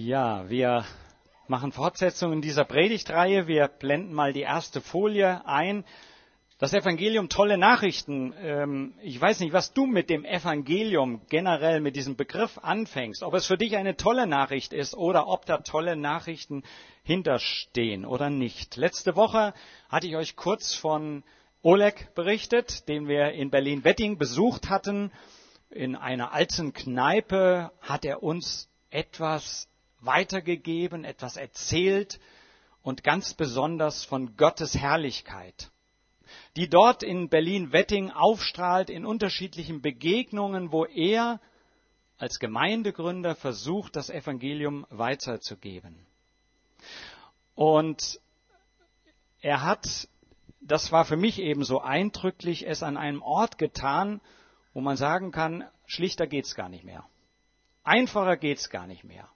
Ja, wir machen Fortsetzung in dieser Predigtreihe. Wir blenden mal die erste Folie ein. Das Evangelium, tolle Nachrichten. Ähm, ich weiß nicht, was du mit dem Evangelium generell, mit diesem Begriff anfängst. Ob es für dich eine tolle Nachricht ist oder ob da tolle Nachrichten hinterstehen oder nicht. Letzte Woche hatte ich euch kurz von Oleg berichtet, den wir in Berlin-Wetting besucht hatten. In einer alten Kneipe hat er uns etwas weitergegeben, etwas erzählt und ganz besonders von Gottes Herrlichkeit die dort in Berlin-Wetting aufstrahlt in unterschiedlichen Begegnungen, wo er als Gemeindegründer versucht, das Evangelium weiterzugeben. Und er hat, das war für mich eben so eindrücklich, es an einem Ort getan, wo man sagen kann, schlichter geht's gar nicht mehr. Einfacher geht's gar nicht mehr.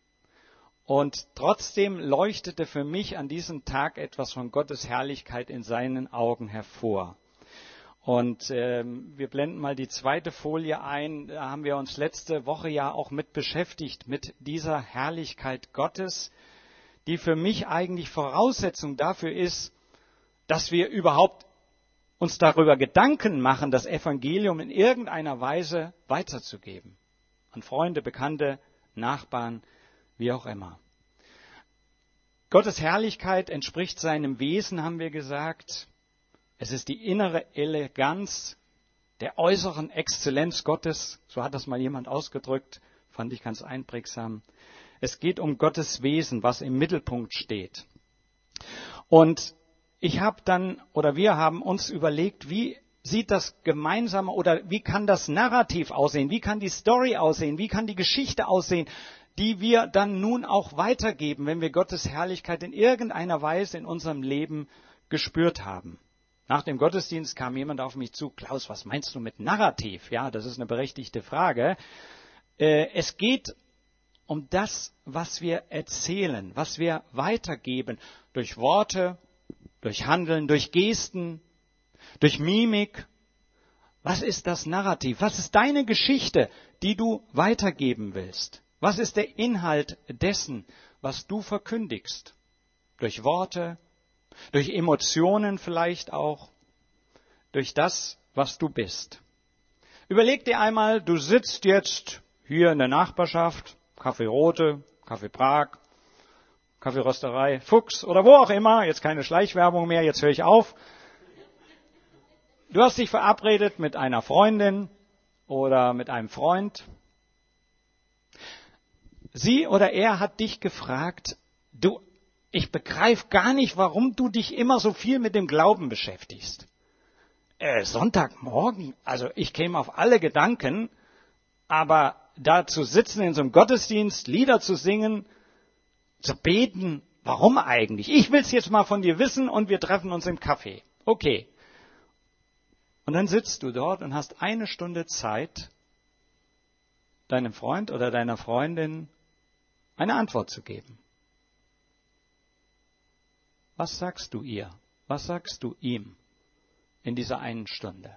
Und trotzdem leuchtete für mich an diesem Tag etwas von Gottes Herrlichkeit in seinen Augen hervor. Und ähm, wir blenden mal die zweite Folie ein. Da haben wir uns letzte Woche ja auch mit beschäftigt, mit dieser Herrlichkeit Gottes, die für mich eigentlich Voraussetzung dafür ist, dass wir überhaupt uns darüber Gedanken machen, das Evangelium in irgendeiner Weise weiterzugeben. An Freunde, Bekannte, Nachbarn, wie auch immer. Gottes Herrlichkeit entspricht seinem Wesen, haben wir gesagt. Es ist die innere Eleganz der äußeren Exzellenz Gottes, so hat das mal jemand ausgedrückt, fand ich ganz einprägsam. Es geht um Gottes Wesen, was im Mittelpunkt steht. Und ich habe dann, oder wir haben uns überlegt, wie sieht das gemeinsame oder wie kann das Narrativ aussehen? Wie kann die Story aussehen? Wie kann die Geschichte aussehen? Die wir dann nun auch weitergeben, wenn wir Gottes Herrlichkeit in irgendeiner Weise in unserem Leben gespürt haben. Nach dem Gottesdienst kam jemand auf mich zu, Klaus, was meinst du mit Narrativ? Ja, das ist eine berechtigte Frage. Äh, es geht um das, was wir erzählen, was wir weitergeben, durch Worte, durch Handeln, durch Gesten, durch Mimik. Was ist das Narrativ? Was ist deine Geschichte, die du weitergeben willst? Was ist der Inhalt dessen, was du verkündigst? Durch Worte, durch Emotionen vielleicht auch, durch das, was du bist. Überleg dir einmal, du sitzt jetzt hier in der Nachbarschaft, Kaffee Rote, Kaffee Prag, Kaffeerösterei, Fuchs oder wo auch immer, jetzt keine Schleichwerbung mehr, jetzt höre ich auf. Du hast dich verabredet mit einer Freundin oder mit einem Freund sie oder er hat dich gefragt, du, ich begreife gar nicht, warum du dich immer so viel mit dem Glauben beschäftigst. Äh, Sonntagmorgen, also ich käme auf alle Gedanken, aber da zu sitzen in so einem Gottesdienst, Lieder zu singen, zu beten, warum eigentlich? Ich will es jetzt mal von dir wissen und wir treffen uns im Café. Okay. Und dann sitzt du dort und hast eine Stunde Zeit, deinem Freund oder deiner Freundin eine Antwort zu geben. Was sagst du ihr? Was sagst du ihm in dieser einen Stunde?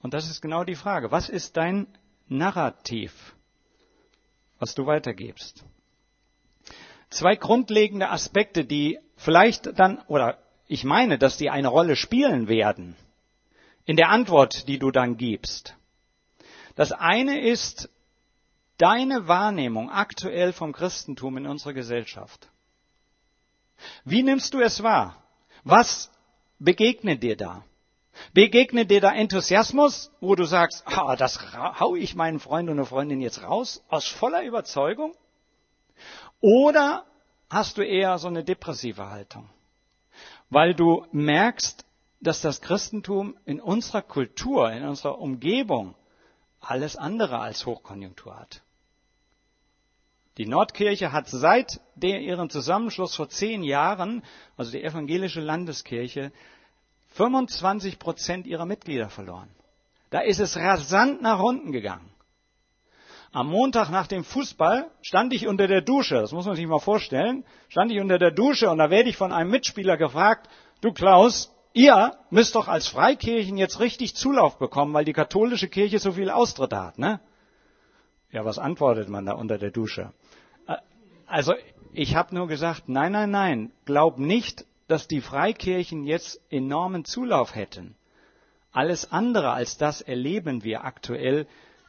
Und das ist genau die Frage. Was ist dein Narrativ, was du weitergibst? Zwei grundlegende Aspekte, die vielleicht dann, oder ich meine, dass die eine Rolle spielen werden in der Antwort, die du dann gibst. Das eine ist deine Wahrnehmung aktuell vom Christentum in unserer Gesellschaft? Wie nimmst du es wahr? Was begegnet dir da? Begegnet dir da Enthusiasmus, wo du sagst, ah, das hau ich meinen Freund oder Freundin jetzt raus, aus voller Überzeugung? Oder hast du eher so eine depressive Haltung? Weil du merkst, dass das Christentum in unserer Kultur, in unserer Umgebung alles andere als Hochkonjunktur hat. Die Nordkirche hat seit ihrem Zusammenschluss vor zehn Jahren, also die evangelische Landeskirche, 25 Prozent ihrer Mitglieder verloren. Da ist es rasant nach unten gegangen. Am Montag nach dem Fußball stand ich unter der Dusche, das muss man sich mal vorstellen, stand ich unter der Dusche und da werde ich von einem Mitspieler gefragt, du Klaus, ihr müsst doch als Freikirchen jetzt richtig Zulauf bekommen, weil die katholische Kirche so viel Austritte hat, ne? Ja, was antwortet man da unter der Dusche? Also ich habe nur gesagt, nein, nein, nein, glaub nicht, dass die Freikirchen jetzt enormen Zulauf hätten. Alles andere als das erleben wir aktuell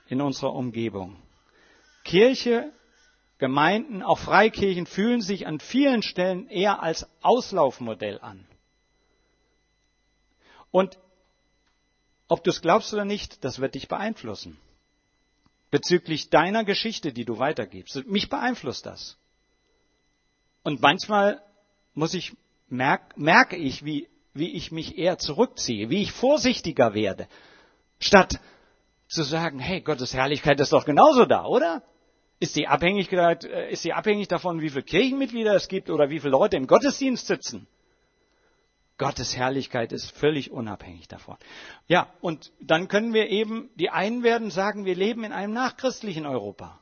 in unserer Umgebung. Kirche, Gemeinden, auch Freikirchen fühlen sich an vielen Stellen eher als Auslaufmodell an. Und ob du es glaubst oder nicht, das wird dich beeinflussen. Bezüglich deiner Geschichte, die du weitergibst. Mich beeinflusst das. Und manchmal muss ich, merk, merke ich, wie, wie ich mich eher zurückziehe, wie ich vorsichtiger werde, statt zu sagen, hey, Gottes Herrlichkeit ist doch genauso da, oder? Ist die Abhängigkeit, äh, ist die abhängig davon, wie viele Kirchenmitglieder es gibt oder wie viele Leute im Gottesdienst sitzen? Gottes Herrlichkeit ist völlig unabhängig davon. Ja, und dann können wir eben, die einen werden sagen, wir leben in einem nachchristlichen Europa.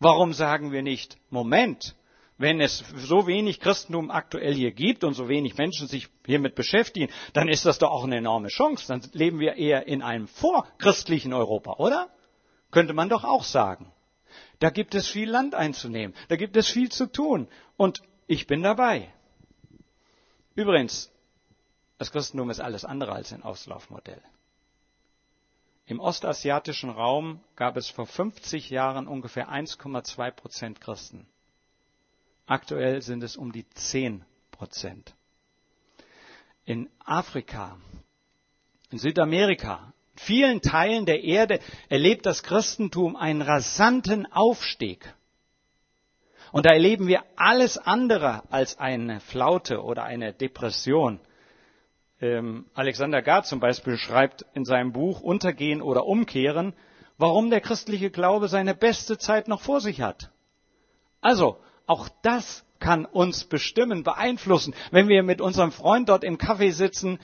Warum sagen wir nicht, Moment, wenn es so wenig Christentum aktuell hier gibt und so wenig Menschen sich hiermit beschäftigen, dann ist das doch auch eine enorme Chance. Dann leben wir eher in einem vorchristlichen Europa, oder? Könnte man doch auch sagen. Da gibt es viel Land einzunehmen, da gibt es viel zu tun und ich bin dabei. Übrigens, das Christentum ist alles andere als ein Auslaufmodell. Im ostasiatischen Raum gab es vor 50 Jahren ungefähr 1,2 Prozent Christen. Aktuell sind es um die 10 Prozent. In Afrika, in Südamerika, vielen Teilen der Erde erlebt das Christentum einen rasanten Aufstieg. Und da erleben wir alles andere als eine Flaute oder eine Depression. Ähm, Alexander Gard zum Beispiel schreibt in seinem Buch Untergehen oder Umkehren, warum der christliche Glaube seine beste Zeit noch vor sich hat. Also, auch das kann uns bestimmen, beeinflussen, wenn wir mit unserem Freund dort im Café sitzen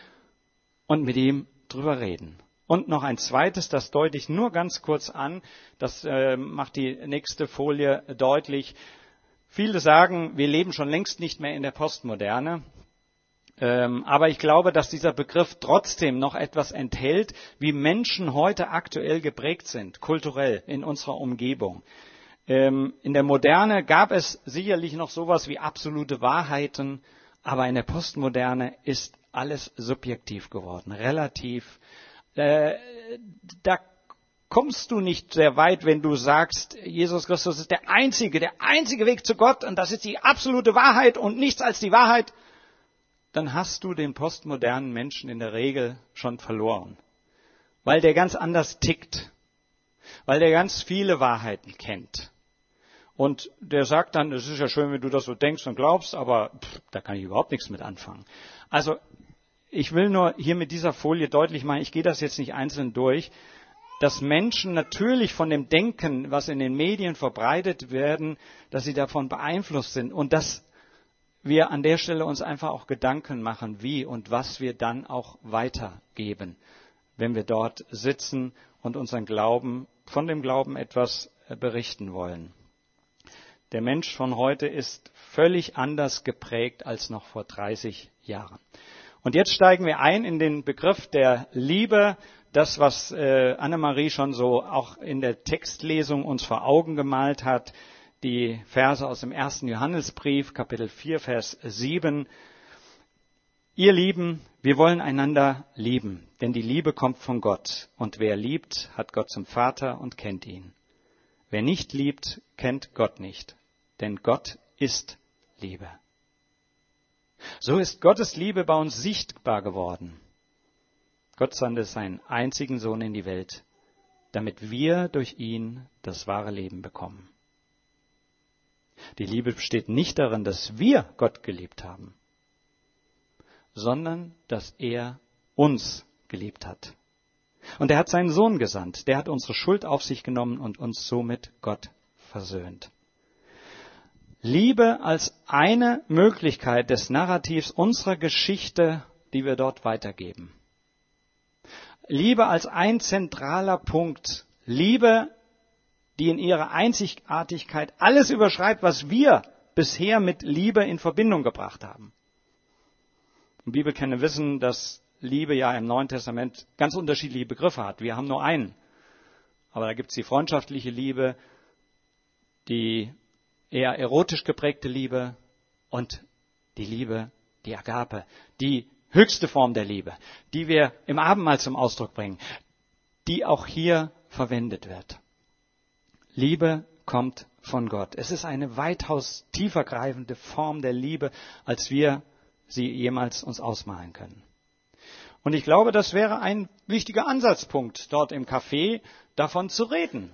und mit ihm drüber reden. Und noch ein zweites, das deute ich nur ganz kurz an, das äh, macht die nächste Folie deutlich. Viele sagen, wir leben schon längst nicht mehr in der Postmoderne. Ähm, aber ich glaube, dass dieser Begriff trotzdem noch etwas enthält, wie Menschen heute aktuell geprägt sind, kulturell in unserer Umgebung. Ähm, in der Moderne gab es sicherlich noch sowas wie absolute Wahrheiten, aber in der Postmoderne ist alles subjektiv geworden, relativ. Äh, da kommst du nicht sehr weit, wenn du sagst, Jesus Christus ist der einzige, der einzige Weg zu Gott und das ist die absolute Wahrheit und nichts als die Wahrheit, dann hast du den postmodernen Menschen in der Regel schon verloren, weil der ganz anders tickt, weil der ganz viele Wahrheiten kennt. Und der sagt dann, es ist ja schön, wenn du das so denkst und glaubst, aber pff, da kann ich überhaupt nichts mit anfangen. Also ich will nur hier mit dieser Folie deutlich machen, ich gehe das jetzt nicht einzeln durch, dass Menschen natürlich von dem Denken, was in den Medien verbreitet werden, dass sie davon beeinflusst sind und dass wir an der Stelle uns einfach auch Gedanken machen, wie und was wir dann auch weitergeben, wenn wir dort sitzen und unseren Glauben, von dem Glauben etwas berichten wollen. Der Mensch von heute ist völlig anders geprägt als noch vor 30 Jahren. Und jetzt steigen wir ein in den Begriff der Liebe, das, was äh, Annemarie schon so auch in der Textlesung uns vor Augen gemalt hat, die Verse aus dem ersten Johannesbrief, Kapitel 4, Vers 7. Ihr Lieben, wir wollen einander lieben, denn die Liebe kommt von Gott. Und wer liebt, hat Gott zum Vater und kennt ihn. Wer nicht liebt, kennt Gott nicht, denn Gott ist Liebe. So ist Gottes Liebe bei uns sichtbar geworden. Gott sandte seinen einzigen Sohn in die Welt, damit wir durch ihn das wahre Leben bekommen. Die Liebe besteht nicht darin, dass wir Gott geliebt haben, sondern dass er uns geliebt hat. Und er hat seinen Sohn gesandt, der hat unsere Schuld auf sich genommen und uns somit Gott versöhnt. Liebe als eine Möglichkeit des Narrativs unserer Geschichte, die wir dort weitergeben. Liebe als ein zentraler Punkt. Liebe, die in ihrer Einzigartigkeit alles überschreibt, was wir bisher mit Liebe in Verbindung gebracht haben. Bibelkenner wissen, dass Liebe ja im Neuen Testament ganz unterschiedliche Begriffe hat. Wir haben nur einen. Aber da gibt es die freundschaftliche Liebe, die eher erotisch geprägte Liebe und die Liebe, die Agape, die höchste Form der Liebe, die wir im Abendmahl zum Ausdruck bringen, die auch hier verwendet wird. Liebe kommt von Gott. Es ist eine weitaus tiefergreifende Form der Liebe, als wir sie jemals uns ausmalen können. Und ich glaube, das wäre ein wichtiger Ansatzpunkt dort im Café, davon zu reden.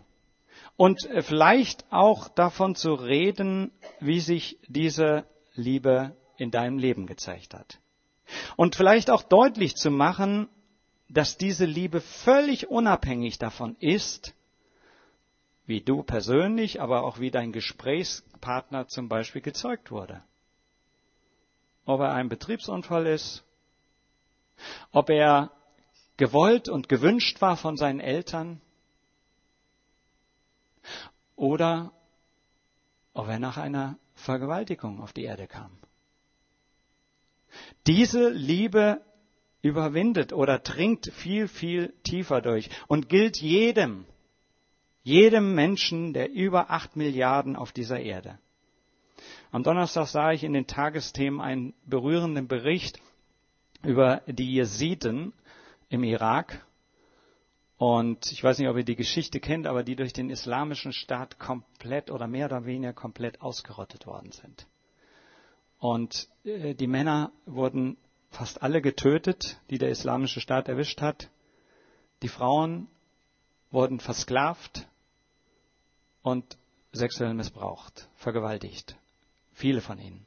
Und vielleicht auch davon zu reden, wie sich diese Liebe in deinem Leben gezeigt hat. Und vielleicht auch deutlich zu machen, dass diese Liebe völlig unabhängig davon ist, wie du persönlich, aber auch wie dein Gesprächspartner zum Beispiel gezeugt wurde. Ob er ein Betriebsunfall ist, ob er gewollt und gewünscht war von seinen Eltern oder ob er nach einer Vergewaltigung auf die Erde kam. Diese Liebe überwindet oder dringt viel, viel tiefer durch und gilt jedem, jedem Menschen der über acht Milliarden auf dieser Erde. Am Donnerstag sah ich in den Tagesthemen einen berührenden Bericht über die Jesiden im Irak. Und ich weiß nicht, ob ihr die Geschichte kennt, aber die durch den islamischen Staat komplett oder mehr oder weniger komplett ausgerottet worden sind. Und äh, die Männer wurden fast alle getötet, die der islamische Staat erwischt hat. Die Frauen wurden versklavt und sexuell missbraucht, vergewaltigt. Viele von ihnen.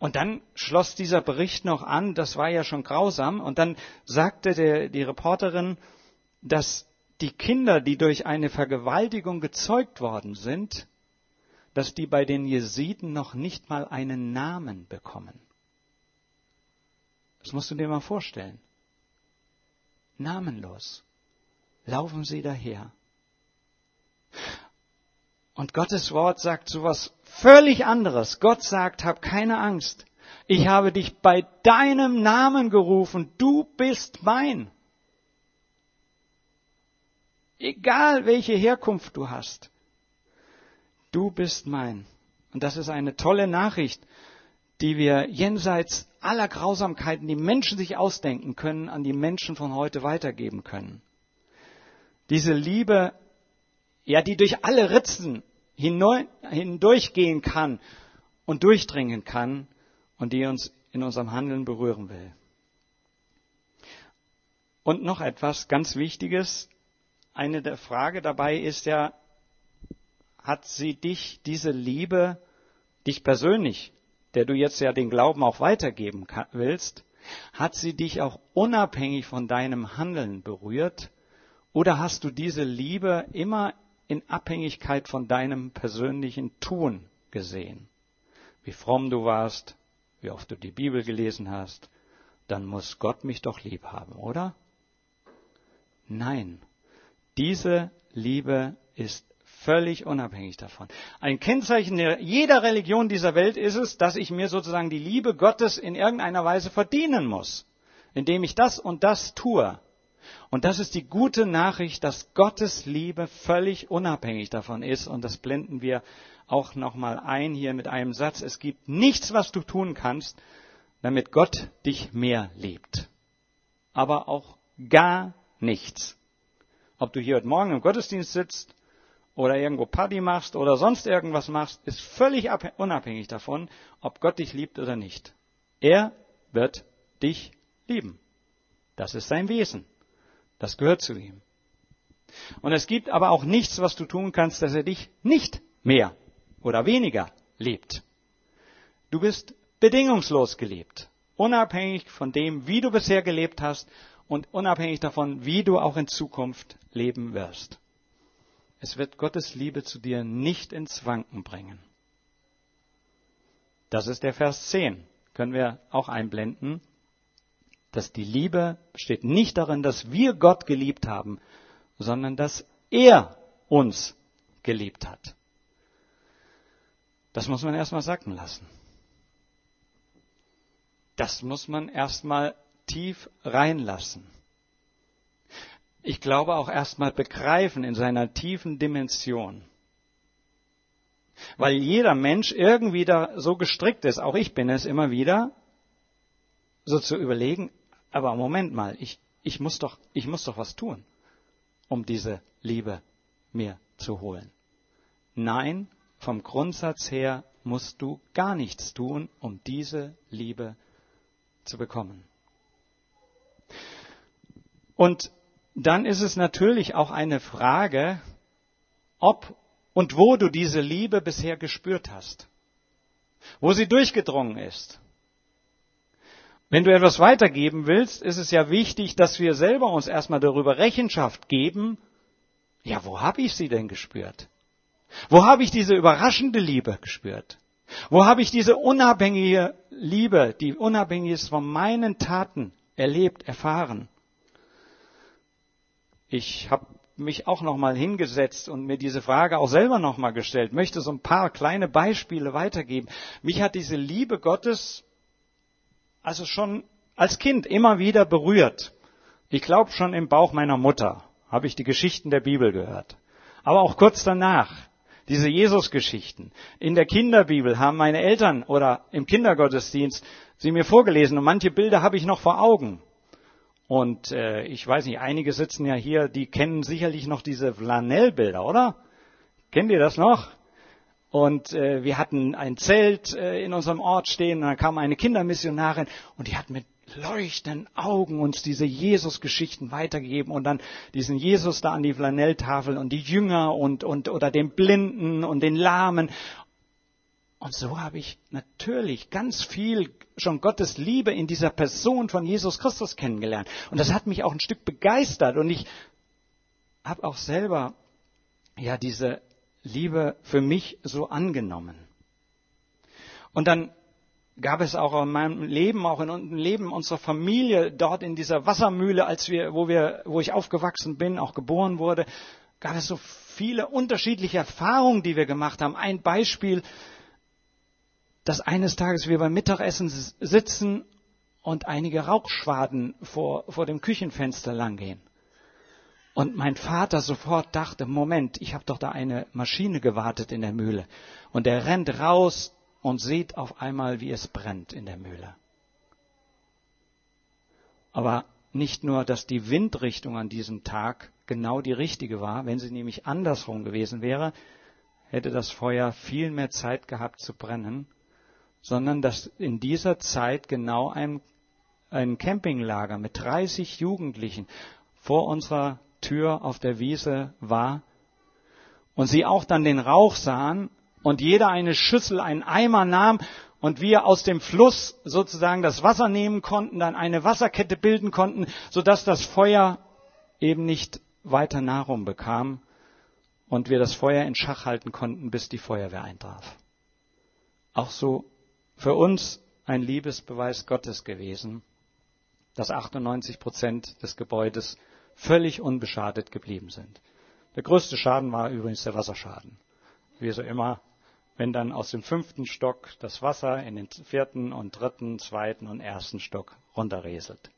Und dann schloss dieser Bericht noch an, das war ja schon grausam, und dann sagte der, die Reporterin, dass die Kinder, die durch eine Vergewaltigung gezeugt worden sind, dass die bei den Jesiden noch nicht mal einen Namen bekommen. Das musst du dir mal vorstellen. Namenlos laufen sie daher. Und Gottes Wort sagt sowas völlig anderes. Gott sagt, hab keine Angst. Ich habe dich bei deinem Namen gerufen. Du bist mein. Egal welche Herkunft du hast du bist mein. Und das ist eine tolle Nachricht, die wir jenseits aller Grausamkeiten, die Menschen sich ausdenken können, an die Menschen von heute weitergeben können. Diese Liebe, ja, die durch alle Ritzen hindurchgehen kann und durchdringen kann und die uns in unserem Handeln berühren will. Und noch etwas ganz Wichtiges. Eine der Frage dabei ist ja, hat sie dich, diese Liebe, dich persönlich, der du jetzt ja den Glauben auch weitergeben willst, hat sie dich auch unabhängig von deinem Handeln berührt? Oder hast du diese Liebe immer in Abhängigkeit von deinem persönlichen Tun gesehen? Wie fromm du warst, wie oft du die Bibel gelesen hast, dann muss Gott mich doch lieb haben, oder? Nein, diese Liebe ist Völlig unabhängig davon. Ein Kennzeichen jeder Religion dieser Welt ist es, dass ich mir sozusagen die Liebe Gottes in irgendeiner Weise verdienen muss, indem ich das und das tue. Und das ist die gute Nachricht, dass Gottes Liebe völlig unabhängig davon ist. Und das blenden wir auch nochmal ein hier mit einem Satz. Es gibt nichts, was du tun kannst, damit Gott dich mehr liebt. Aber auch gar nichts. Ob du hier heute Morgen im Gottesdienst sitzt oder irgendwo Party machst oder sonst irgendwas machst, ist völlig unabhängig davon, ob Gott dich liebt oder nicht. Er wird dich lieben. Das ist sein Wesen. Das gehört zu ihm. Und es gibt aber auch nichts, was du tun kannst, dass er dich nicht mehr oder weniger liebt. Du bist bedingungslos geliebt, unabhängig von dem, wie du bisher gelebt hast und unabhängig davon, wie du auch in Zukunft leben wirst. Es wird Gottes Liebe zu dir nicht ins Wanken bringen. Das ist der Vers 10. Können wir auch einblenden. Dass die Liebe besteht nicht darin, dass wir Gott geliebt haben, sondern dass er uns geliebt hat. Das muss man erstmal sacken lassen. Das muss man erstmal tief reinlassen ich glaube, auch erstmal begreifen in seiner tiefen Dimension. Weil jeder Mensch irgendwie da so gestrickt ist, auch ich bin es immer wieder, so zu überlegen, aber Moment mal, ich, ich, muss doch, ich muss doch was tun, um diese Liebe mir zu holen. Nein, vom Grundsatz her musst du gar nichts tun, um diese Liebe zu bekommen. Und dann ist es natürlich auch eine Frage, ob und wo du diese Liebe bisher gespürt hast, wo sie durchgedrungen ist. Wenn du etwas weitergeben willst, ist es ja wichtig, dass wir selber uns erstmal darüber Rechenschaft geben, ja, wo habe ich sie denn gespürt? Wo habe ich diese überraschende Liebe gespürt? Wo habe ich diese unabhängige Liebe, die unabhängig ist von meinen Taten, erlebt, erfahren? Ich habe mich auch noch mal hingesetzt und mir diese Frage auch selber noch mal gestellt. Möchte so ein paar kleine Beispiele weitergeben. Mich hat diese Liebe Gottes also schon als Kind immer wieder berührt. Ich glaube schon im Bauch meiner Mutter habe ich die Geschichten der Bibel gehört. Aber auch kurz danach diese Jesus-Geschichten. In der Kinderbibel haben meine Eltern oder im Kindergottesdienst sie mir vorgelesen und manche Bilder habe ich noch vor Augen. Und äh, ich weiß nicht, einige sitzen ja hier, die kennen sicherlich noch diese Flanellbilder, oder? Kennt ihr das noch? Und äh, wir hatten ein Zelt äh, in unserem Ort stehen und dann kam eine Kindermissionarin und die hat mit leuchtenden Augen uns diese Jesus-Geschichten weitergegeben und dann diesen Jesus da an die Flanelltafel und die Jünger und, und oder den Blinden und den Lahmen. Und so habe ich natürlich ganz viel schon Gottes Liebe in dieser Person von Jesus Christus kennengelernt. Und das hat mich auch ein Stück begeistert. Und ich habe auch selber ja diese Liebe für mich so angenommen. Und dann gab es auch in meinem Leben, auch in dem Leben unserer Familie, dort in dieser Wassermühle, als wir, wo wir, wo ich aufgewachsen bin, auch geboren wurde, gab es so viele unterschiedliche Erfahrungen, die wir gemacht haben. Ein Beispiel, dass eines Tages wir beim Mittagessen sitzen und einige Rauchschwaden vor, vor dem Küchenfenster langgehen. Und mein Vater sofort dachte, Moment, ich habe doch da eine Maschine gewartet in der Mühle. Und er rennt raus und sieht auf einmal, wie es brennt in der Mühle. Aber nicht nur, dass die Windrichtung an diesem Tag genau die richtige war, wenn sie nämlich andersrum gewesen wäre, hätte das Feuer viel mehr Zeit gehabt zu brennen, sondern dass in dieser Zeit genau ein, ein Campinglager mit 30 Jugendlichen vor unserer Tür auf der Wiese war und sie auch dann den Rauch sahen und jeder eine Schüssel, einen Eimer nahm und wir aus dem Fluss sozusagen das Wasser nehmen konnten, dann eine Wasserkette bilden konnten, sodass das Feuer eben nicht weiter Nahrung bekam und wir das Feuer in Schach halten konnten, bis die Feuerwehr eintraf. Auch so für uns ein Liebesbeweis Gottes gewesen, dass 98 Prozent des Gebäudes völlig unbeschadet geblieben sind. Der größte Schaden war übrigens der Wasserschaden. Wie so immer wenn dann aus dem fünften Stock das Wasser in den vierten und dritten, zweiten und ersten Stock runterrieselt.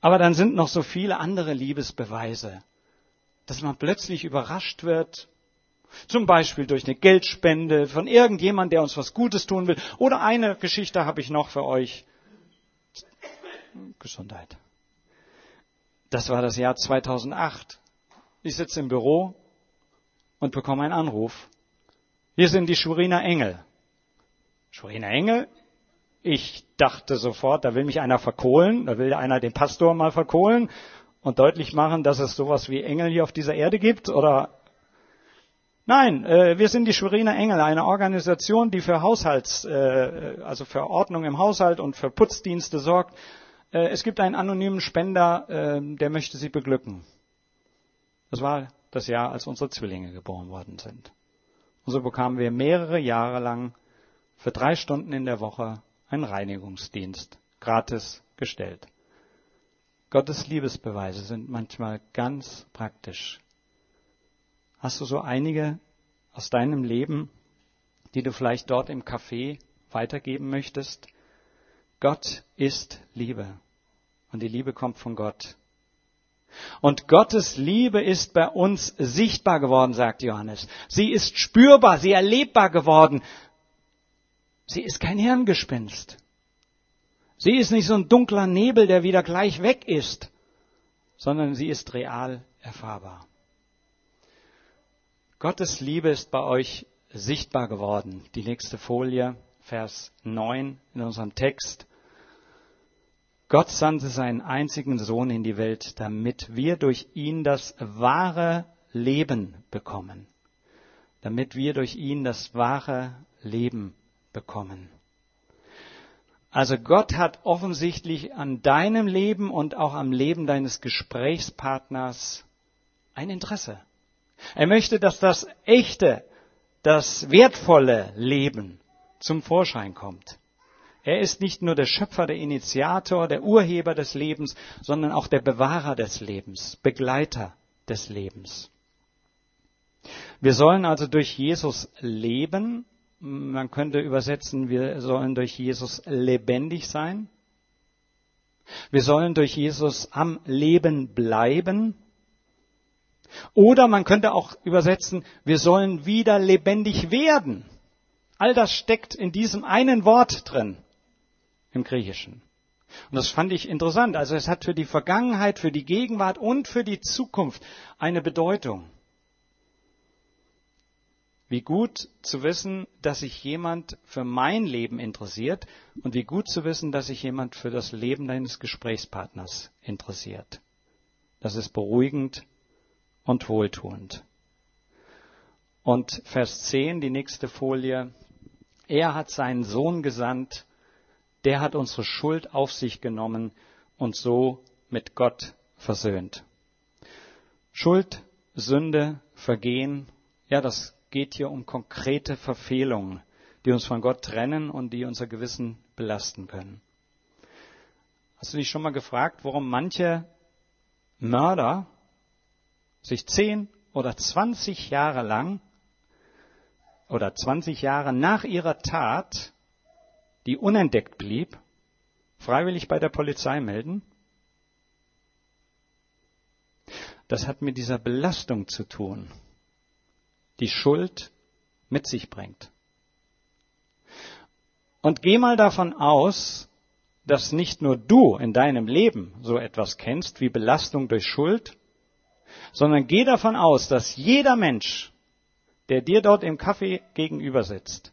Aber dann sind noch so viele andere Liebesbeweise, dass man plötzlich überrascht wird, zum Beispiel durch eine Geldspende von irgendjemand, der uns was Gutes tun will. Oder eine Geschichte habe ich noch für euch. Gesundheit. Das war das Jahr 2008. Ich sitze im Büro und bekomme einen Anruf hier sind die Schuriner Engel. Schuriner Engel? Ich dachte sofort, da will mich einer verkohlen, da will einer den Pastor mal verkohlen und deutlich machen, dass es sowas wie Engel hier auf dieser Erde gibt oder Nein, äh, wir sind die Schweriner Engel, eine Organisation, die für Haushalts, äh, also für Ordnung im Haushalt und für Putzdienste sorgt. Äh, es gibt einen anonymen Spender, äh, der möchte Sie beglücken. Das war das Jahr, als unsere Zwillinge geboren worden sind. Und so bekamen wir mehrere Jahre lang für drei Stunden in der Woche einen Reinigungsdienst gratis gestellt. Gottes Liebesbeweise sind manchmal ganz praktisch. Hast du so einige aus deinem Leben, die du vielleicht dort im Café weitergeben möchtest? Gott ist Liebe und die Liebe kommt von Gott. Und Gottes Liebe ist bei uns sichtbar geworden, sagt Johannes. Sie ist spürbar, sie erlebbar geworden. Sie ist kein Hirngespinst. Sie ist nicht so ein dunkler Nebel, der wieder gleich weg ist, sondern sie ist real erfahrbar. Gottes Liebe ist bei euch sichtbar geworden. Die nächste Folie, Vers 9 in unserem Text. Gott sandte seinen einzigen Sohn in die Welt, damit wir durch ihn das wahre Leben bekommen. Damit wir durch ihn das wahre Leben bekommen. Also Gott hat offensichtlich an deinem Leben und auch am Leben deines Gesprächspartners ein Interesse. Er möchte, dass das echte, das wertvolle Leben zum Vorschein kommt. Er ist nicht nur der Schöpfer, der Initiator, der Urheber des Lebens, sondern auch der Bewahrer des Lebens, Begleiter des Lebens. Wir sollen also durch Jesus leben. Man könnte übersetzen, wir sollen durch Jesus lebendig sein. Wir sollen durch Jesus am Leben bleiben. Oder man könnte auch übersetzen, wir sollen wieder lebendig werden. All das steckt in diesem einen Wort drin im Griechischen. Und das fand ich interessant. Also es hat für die Vergangenheit, für die Gegenwart und für die Zukunft eine Bedeutung. Wie gut zu wissen, dass sich jemand für mein Leben interessiert und wie gut zu wissen, dass sich jemand für das Leben deines Gesprächspartners interessiert. Das ist beruhigend und wohltuend. Und Vers 10, die nächste Folie. Er hat seinen Sohn gesandt, der hat unsere Schuld auf sich genommen und so mit Gott versöhnt. Schuld, Sünde, Vergehen, ja, das geht hier um konkrete Verfehlungen, die uns von Gott trennen und die unser Gewissen belasten können. Hast du dich schon mal gefragt, warum manche Mörder sich zehn oder zwanzig Jahre lang oder zwanzig Jahre nach ihrer Tat die unentdeckt blieb, freiwillig bei der Polizei melden? Das hat mit dieser Belastung zu tun, die Schuld mit sich bringt. Und geh mal davon aus, dass nicht nur du in deinem Leben so etwas kennst wie Belastung durch Schuld, sondern geh davon aus, dass jeder Mensch, der dir dort im Café gegenüber sitzt,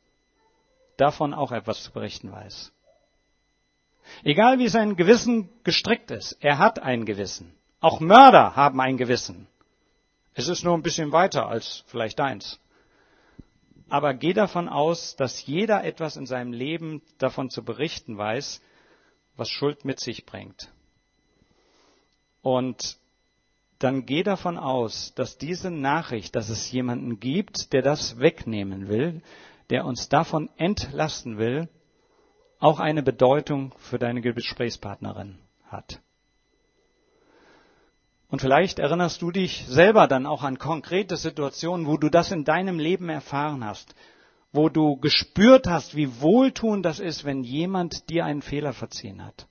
davon auch etwas zu berichten weiß. Egal wie sein Gewissen gestrickt ist, er hat ein Gewissen. Auch Mörder haben ein Gewissen. Es ist nur ein bisschen weiter als vielleicht deins. Aber geh davon aus, dass jeder etwas in seinem Leben davon zu berichten weiß, was Schuld mit sich bringt. Und dann geh davon aus, dass diese Nachricht, dass es jemanden gibt, der das wegnehmen will, der uns davon entlasten will, auch eine Bedeutung für deine Gesprächspartnerin hat. Und vielleicht erinnerst du dich selber dann auch an konkrete Situationen, wo du das in deinem Leben erfahren hast, wo du gespürt hast, wie wohltuend das ist, wenn jemand dir einen Fehler verziehen hat.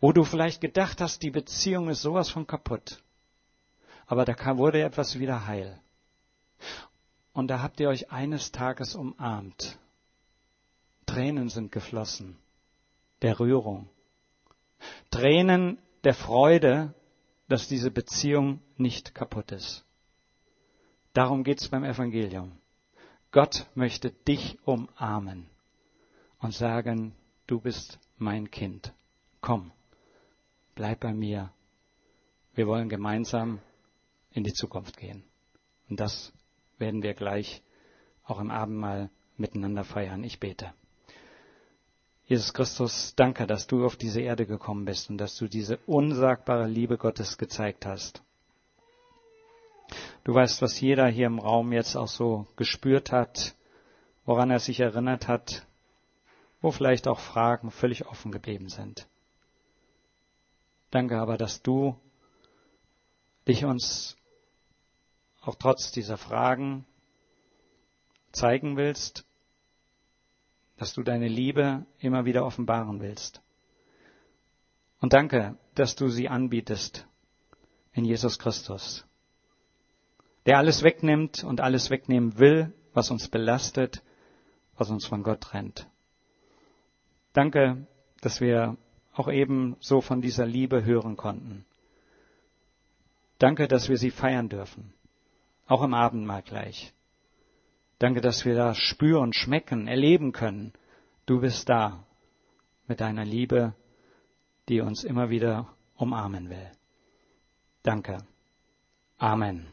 Wo du vielleicht gedacht hast, die Beziehung ist sowas von kaputt. Aber da wurde etwas wieder heil. Und da habt ihr euch eines Tages umarmt. Tränen sind geflossen, der Rührung. Tränen der Freude, dass diese Beziehung nicht kaputt ist. Darum geht es beim Evangelium. Gott möchte dich umarmen und sagen, du bist mein Kind. Komm, bleib bei mir. Wir wollen gemeinsam in die Zukunft gehen. Und das werden wir gleich auch im Abendmahl miteinander feiern. Ich bete. Jesus Christus, danke, dass du auf diese Erde gekommen bist und dass du diese unsagbare Liebe Gottes gezeigt hast. Du weißt, was jeder hier im Raum jetzt auch so gespürt hat, woran er sich erinnert hat, wo vielleicht auch Fragen völlig offen geblieben sind. Danke aber, dass du dich uns auch trotz dieser Fragen zeigen willst, dass du deine Liebe immer wieder offenbaren willst. Und danke, dass du sie anbietest in Jesus Christus, der alles wegnimmt und alles wegnehmen will, was uns belastet, was uns von Gott trennt. Danke, dass wir auch eben so von dieser Liebe hören konnten. Danke, dass wir sie feiern dürfen, auch im Abendmahl gleich. Danke, dass wir da spüren, schmecken, erleben können. Du bist da mit deiner Liebe, die uns immer wieder umarmen will. Danke. Amen.